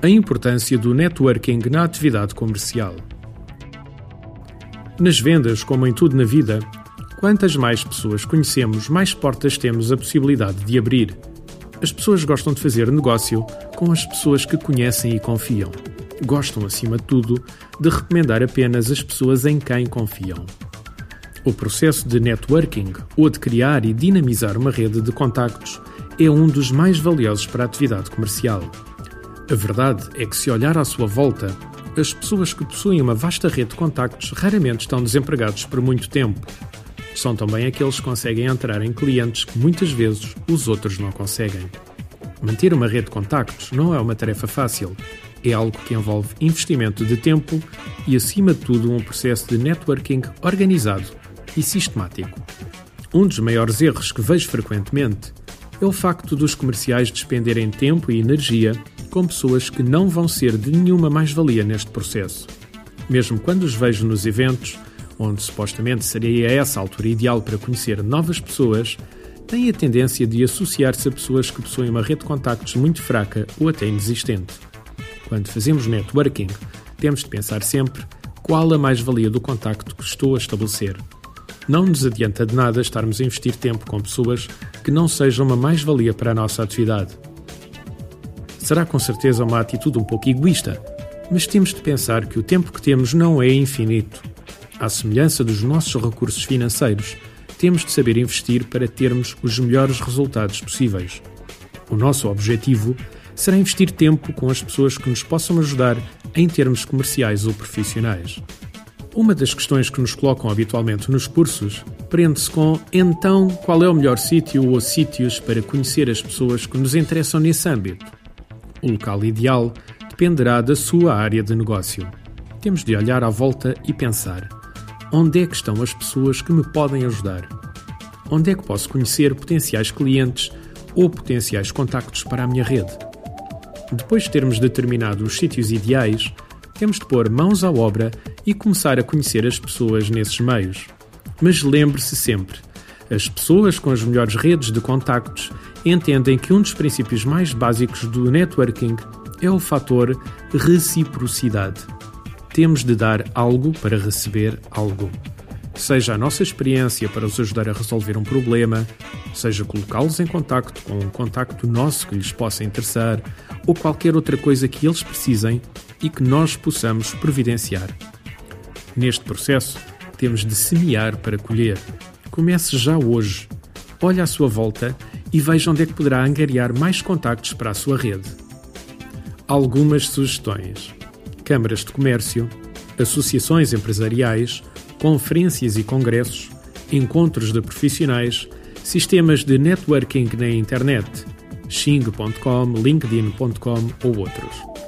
A importância do networking na atividade comercial. Nas vendas, como em tudo na vida, quantas mais pessoas conhecemos, mais portas temos a possibilidade de abrir. As pessoas gostam de fazer negócio com as pessoas que conhecem e confiam. Gostam, acima de tudo, de recomendar apenas as pessoas em quem confiam. O processo de networking, ou de criar e dinamizar uma rede de contactos, é um dos mais valiosos para a atividade comercial. A verdade é que, se olhar à sua volta, as pessoas que possuem uma vasta rede de contactos raramente estão desempregados por muito tempo. São também aqueles que conseguem entrar em clientes que muitas vezes os outros não conseguem. Manter uma rede de contactos não é uma tarefa fácil. É algo que envolve investimento de tempo e, acima de tudo, um processo de networking organizado e sistemático. Um dos maiores erros que vejo frequentemente é o facto dos comerciais despenderem tempo e energia com pessoas que não vão ser de nenhuma mais-valia neste processo. Mesmo quando os vejo nos eventos, onde supostamente seria essa a altura ideal para conhecer novas pessoas, têm a tendência de associar-se a pessoas que possuem uma rede de contactos muito fraca ou até inexistente. Quando fazemos networking, temos de pensar sempre qual a mais-valia do contacto que estou a estabelecer. Não nos adianta de nada estarmos a investir tempo com pessoas que não sejam uma mais-valia para a nossa atividade. Será com certeza uma atitude um pouco egoísta, mas temos de pensar que o tempo que temos não é infinito. À semelhança dos nossos recursos financeiros, temos de saber investir para termos os melhores resultados possíveis. O nosso objetivo será investir tempo com as pessoas que nos possam ajudar em termos comerciais ou profissionais. Uma das questões que nos colocam habitualmente nos cursos prende-se com então qual é o melhor sítio ou sítios para conhecer as pessoas que nos interessam nesse âmbito. O local ideal dependerá da sua área de negócio. Temos de olhar à volta e pensar: onde é que estão as pessoas que me podem ajudar? Onde é que posso conhecer potenciais clientes ou potenciais contactos para a minha rede? Depois de termos determinado os sítios ideais, temos de pôr mãos à obra e começar a conhecer as pessoas nesses meios. Mas lembre-se sempre: as pessoas com as melhores redes de contactos entendem que um dos princípios mais básicos do networking é o fator reciprocidade. Temos de dar algo para receber algo. Seja a nossa experiência para os ajudar a resolver um problema, seja colocá-los em contacto com um contacto nosso que lhes possa interessar, ou qualquer outra coisa que eles precisem e que nós possamos providenciar. Neste processo, temos de semear para colher. Comece já hoje. Olhe à sua volta e veja onde é que poderá angariar mais contactos para a sua rede. Algumas sugestões: câmaras de comércio, associações empresariais, conferências e congressos, encontros de profissionais, sistemas de networking na internet, xing.com, linkedin.com ou outros.